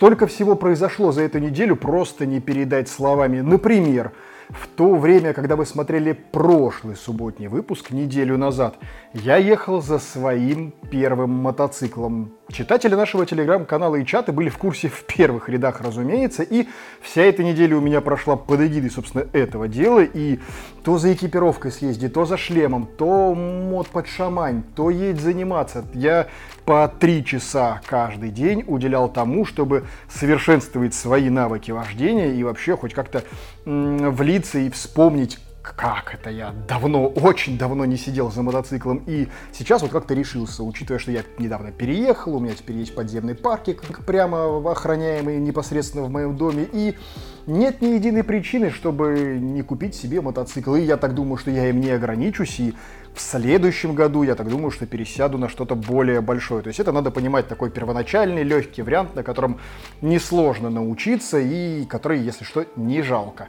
столько всего произошло за эту неделю, просто не передать словами. Например, в то время, когда вы смотрели прошлый субботний выпуск неделю назад, я ехал за своим первым мотоциклом. Читатели нашего телеграм-канала и чата были в курсе в первых рядах, разумеется, и вся эта неделя у меня прошла под эгидой, собственно, этого дела, и то за экипировкой съезди, то за шлемом, то мод под шамань, то едь заниматься. Я по три часа каждый день уделял тому, чтобы совершенствовать свои навыки вождения и вообще хоть как-то влиться и вспомнить, как это я давно, очень давно не сидел за мотоциклом, и сейчас вот как-то решился, учитывая, что я недавно переехал, у меня теперь есть подземный паркинг, прямо охраняемый непосредственно в моем доме, и нет ни единой причины, чтобы не купить себе мотоцикл, и я так думаю, что я им не ограничусь, и в следующем году я так думаю, что пересяду на что-то более большое. То есть это надо понимать такой первоначальный, легкий вариант, на котором несложно научиться и который, если что, не жалко.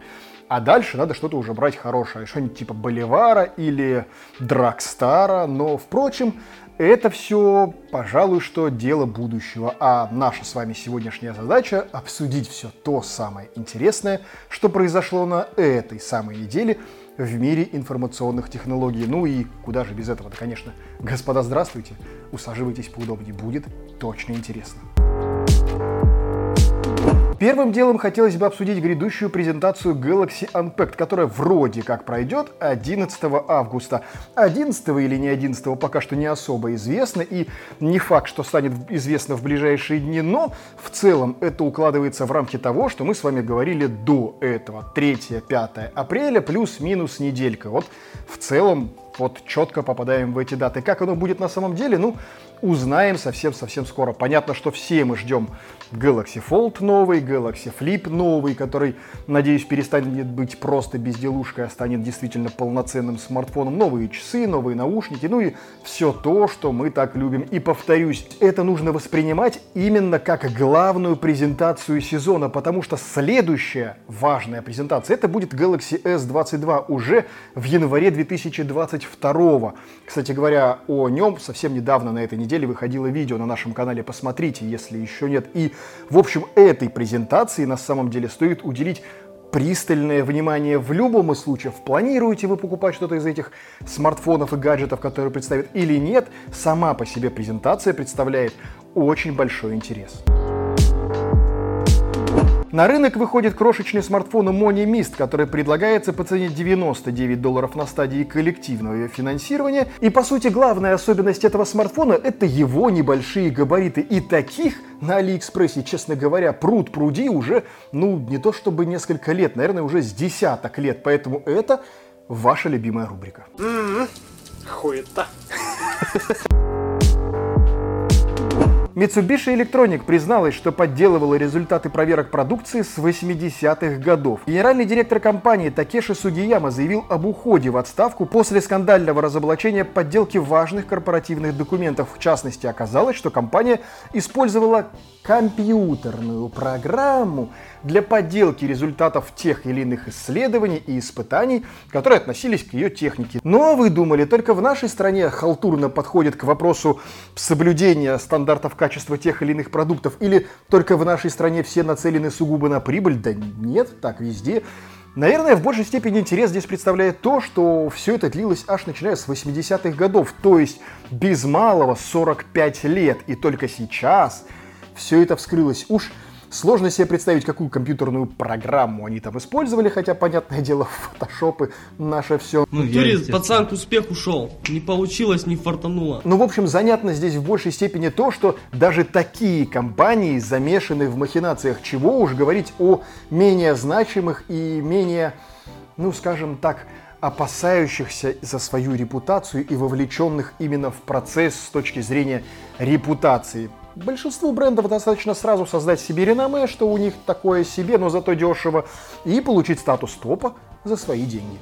А дальше надо что-то уже брать хорошее, что-нибудь типа Боливара или Драгстара. Но, впрочем, это все, пожалуй, что дело будущего. А наша с вами сегодняшняя задача — обсудить все то самое интересное, что произошло на этой самой неделе в мире информационных технологий. Ну и куда же без этого-то, конечно. Господа, здравствуйте. Усаживайтесь поудобнее, будет точно интересно. Первым делом хотелось бы обсудить грядущую презентацию Galaxy Unpacked, которая вроде как пройдет 11 августа. 11 или не 11 пока что не особо известно, и не факт, что станет известно в ближайшие дни, но в целом это укладывается в рамки того, что мы с вами говорили до этого. 3-5 апреля плюс-минус неделька. Вот в целом вот четко попадаем в эти даты. Как оно будет на самом деле, ну, узнаем совсем-совсем скоро. Понятно, что все мы ждем Galaxy Fold новый, Galaxy Flip новый, который, надеюсь, перестанет быть просто безделушкой, а станет действительно полноценным смартфоном. Новые часы, новые наушники, ну и все то, что мы так любим. И повторюсь, это нужно воспринимать именно как главную презентацию сезона, потому что следующая важная презентация, это будет Galaxy S22 уже в январе 2022. Кстати говоря, о нем совсем недавно на этой неделе выходило видео на нашем канале, посмотрите, если еще нет. И в общем, этой презентации на самом деле стоит уделить пристальное внимание в любом из случаев. Планируете вы покупать что-то из этих смартфонов и гаджетов, которые представят или нет, сама по себе презентация представляет очень большой интерес. На рынок выходит крошечный смартфон Money Mist, который предлагается по цене 99 долларов на стадии коллективного финансирования. И по сути главная особенность этого смартфона это его небольшие габариты. И таких на Алиэкспрессе, честно говоря, пруд пруди уже, ну, не то чтобы несколько лет, наверное, уже с десяток лет. Поэтому это ваша любимая рубрика. Mm-hmm. Хуета. Mitsubishi Electronic призналась, что подделывала результаты проверок продукции с 80-х годов. Генеральный директор компании Такеши Сугияма заявил об уходе в отставку после скандального разоблачения подделки важных корпоративных документов. В частности, оказалось, что компания использовала компьютерную программу для подделки результатов тех или иных исследований и испытаний, которые относились к ее технике. Но вы думали, только в нашей стране халтурно подходит к вопросу соблюдения стандартов качества тех или иных продуктов, или только в нашей стране все нацелены сугубо на прибыль? Да нет, так везде. Наверное, в большей степени интерес здесь представляет то, что все это длилось аж начиная с 80-х годов, то есть без малого 45 лет, и только сейчас все это вскрылось. Уж Сложно себе представить, какую компьютерную программу они там использовали, хотя, понятное дело, фотошопы наше все. Ну, Турист, пацан к успеху шел. Не получилось, не фартануло. Ну, в общем, занятно здесь в большей степени то, что даже такие компании замешаны в махинациях. Чего уж говорить о менее значимых и менее, ну, скажем так, опасающихся за свою репутацию и вовлеченных именно в процесс с точки зрения репутации. Большинству брендов достаточно сразу создать себе реноме, что у них такое себе, но зато дешево, и получить статус топа за свои деньги.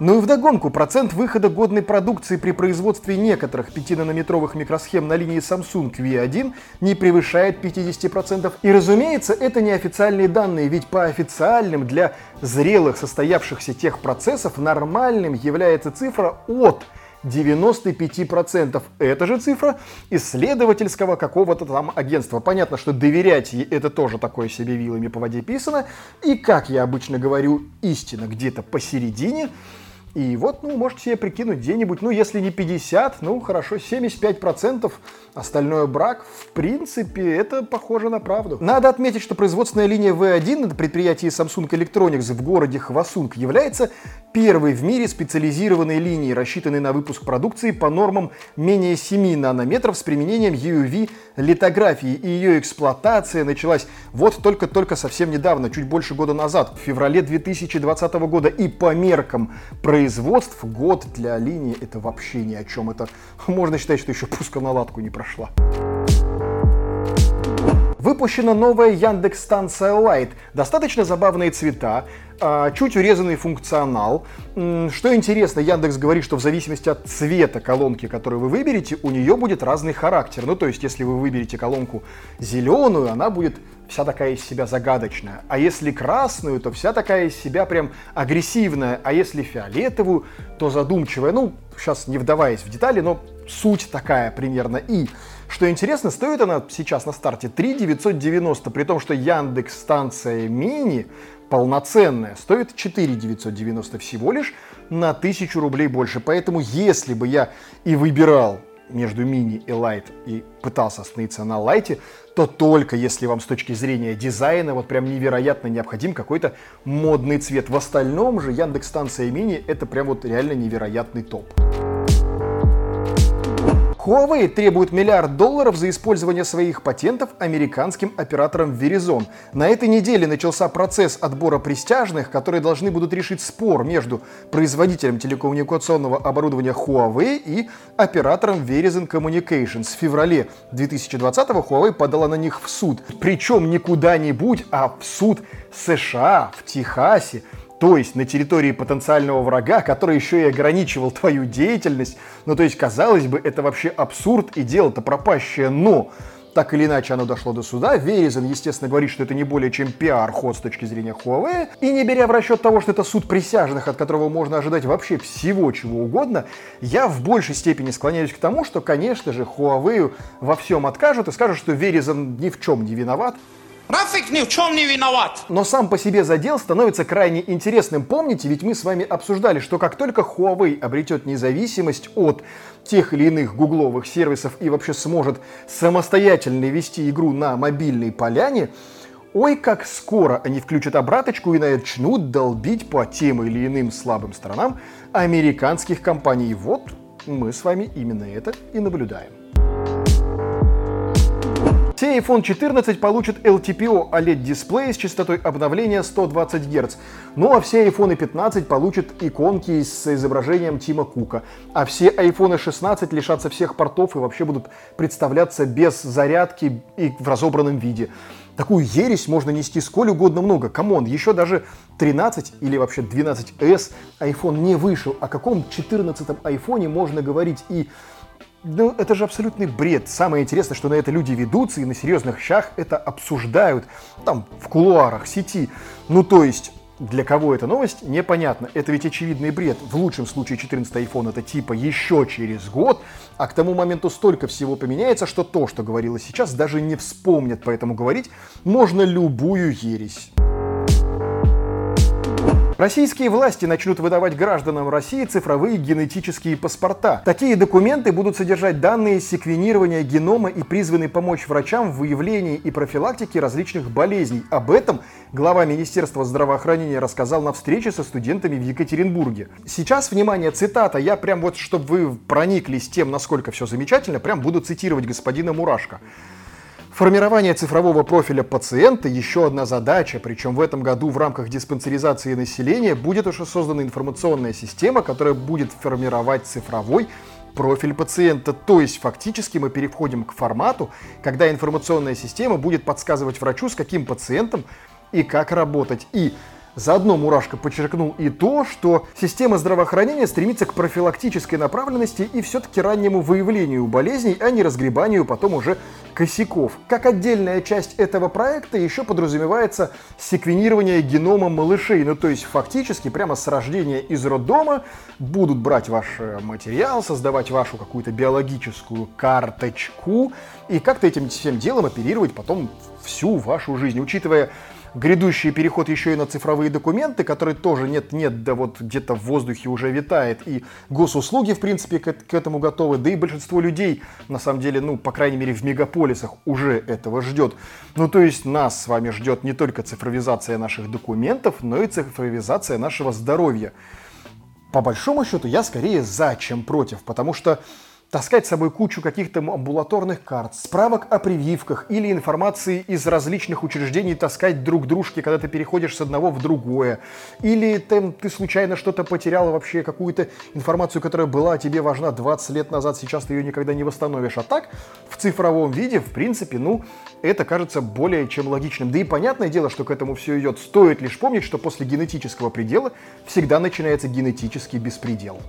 Ну и вдогонку, процент выхода годной продукции при производстве некоторых 5-нанометровых микросхем на линии Samsung V1 не превышает 50%. И разумеется, это не официальные данные, ведь по официальным для зрелых состоявшихся тех процессов нормальным является цифра от 95%. Эта же цифра исследовательского какого-то там агентства. Понятно, что доверять ей это тоже такое себе вилами по воде писано. И, как я обычно говорю, истина где-то посередине. И вот, ну, можете себе прикинуть где-нибудь, ну, если не 50, ну, хорошо, 75%, остальное брак, в принципе, это похоже на правду. Надо отметить, что производственная линия V1 на предприятии Samsung Electronics в городе Хвасунг является первой в мире специализированной линией, рассчитанной на выпуск продукции по нормам менее 7 нанометров с применением UV литографии. И ее эксплуатация началась вот только-только совсем недавно, чуть больше года назад, в феврале 2020 года. И по меркам производств год для линии это вообще ни о чем. Это можно считать, что еще пусконаладку не прошла. Выпущена новая Яндекс станция Light. Достаточно забавные цвета, чуть урезанный функционал. Что интересно, Яндекс говорит, что в зависимости от цвета колонки, которую вы выберете, у нее будет разный характер. Ну, то есть, если вы выберете колонку зеленую, она будет вся такая из себя загадочная. А если красную, то вся такая из себя прям агрессивная. А если фиолетовую, то задумчивая. Ну, сейчас не вдаваясь в детали, но суть такая примерно. И, что интересно, стоит она сейчас на старте 3 990, при том, что Яндекс станция мини полноценная стоит 4 990 всего лишь на 1000 рублей больше. Поэтому, если бы я и выбирал между мини и лайт и пытался остановиться на лайте, то только если вам с точки зрения дизайна вот прям невероятно необходим какой-то модный цвет. В остальном же Яндекс станция мини это прям вот реально невероятный топ. Huawei требует миллиард долларов за использование своих патентов американским оператором Verizon. На этой неделе начался процесс отбора престяжных, которые должны будут решить спор между производителем телекоммуникационного оборудования Huawei и оператором Verizon Communications. В феврале 2020-го Huawei подала на них в суд. Причем не куда-нибудь, а в суд США, в Техасе. То есть на территории потенциального врага, который еще и ограничивал твою деятельность. Ну, то есть, казалось бы, это вообще абсурд и дело-то пропащее, но так или иначе оно дошло до суда. Веризон, естественно, говорит, что это не более чем пиар-ход с точки зрения Huawei. И не беря в расчет того, что это суд присяжных, от которого можно ожидать вообще всего чего угодно, я в большей степени склоняюсь к тому, что, конечно же, Huawei во всем откажут и скажут, что Веризон ни в чем не виноват. Рафик ни в чем не виноват. Но сам по себе задел становится крайне интересным. Помните, ведь мы с вами обсуждали, что как только Huawei обретет независимость от тех или иных гугловых сервисов и вообще сможет самостоятельно вести игру на мобильной поляне, Ой, как скоро они включат обраточку и начнут долбить по тем или иным слабым сторонам американских компаний. Вот мы с вами именно это и наблюдаем. Все iPhone 14 получат LTPO OLED-дисплей с частотой обновления 120 Гц. Ну а все iPhone 15 получат иконки с изображением Тима Кука. А все iPhone 16 лишатся всех портов и вообще будут представляться без зарядки и в разобранном виде. Такую ересь можно нести сколь угодно много. Come on, еще даже 13 или вообще 12s iPhone не вышел. О каком 14 iPhone можно говорить и ну, это же абсолютный бред. Самое интересное, что на это люди ведутся и на серьезных щах это обсуждают. Там, в кулуарах, сети. Ну, то есть, для кого эта новость, непонятно. Это ведь очевидный бред. В лучшем случае 14 iPhone это типа еще через год, а к тому моменту столько всего поменяется, что то, что говорилось сейчас, даже не вспомнят. Поэтому говорить можно любую ересь. Российские власти начнут выдавать гражданам России цифровые генетические паспорта. Такие документы будут содержать данные секвенирования генома и призваны помочь врачам в выявлении и профилактике различных болезней. Об этом глава Министерства здравоохранения рассказал на встрече со студентами в Екатеринбурге. Сейчас, внимание, цитата, я прям вот, чтобы вы прониклись тем, насколько все замечательно, прям буду цитировать господина Мурашко. Формирование цифрового профиля пациента – еще одна задача, причем в этом году в рамках диспансеризации населения будет уже создана информационная система, которая будет формировать цифровой профиль пациента. То есть фактически мы переходим к формату, когда информационная система будет подсказывать врачу, с каким пациентом и как работать. И Заодно Мурашко подчеркнул и то, что система здравоохранения стремится к профилактической направленности и все-таки раннему выявлению болезней, а не разгребанию потом уже косяков. Как отдельная часть этого проекта еще подразумевается секвенирование генома малышей, ну то есть фактически прямо с рождения из роддома будут брать ваш э, материал, создавать вашу какую-то биологическую карточку и как-то этим всем делом оперировать потом всю вашу жизнь, учитывая грядущий переход еще и на цифровые документы, которые тоже нет-нет, да вот где-то в воздухе уже витает, и госуслуги, в принципе, к, к этому готовы, да и большинство людей, на самом деле, ну, по крайней мере, в мегаполисах уже этого ждет. Ну, то есть нас с вами ждет не только цифровизация наших документов, но и цифровизация нашего здоровья. По большому счету, я скорее за, чем против, потому что таскать с собой кучу каких-то амбулаторных карт, справок о прививках или информации из различных учреждений таскать друг дружке, когда ты переходишь с одного в другое. Или ты, ты случайно что-то потерял вообще, какую-то информацию, которая была тебе важна 20 лет назад, сейчас ты ее никогда не восстановишь. А так, в цифровом виде, в принципе, ну, это кажется более чем логичным. Да и понятное дело, что к этому все идет. Стоит лишь помнить, что после генетического предела всегда начинается генетический беспредел.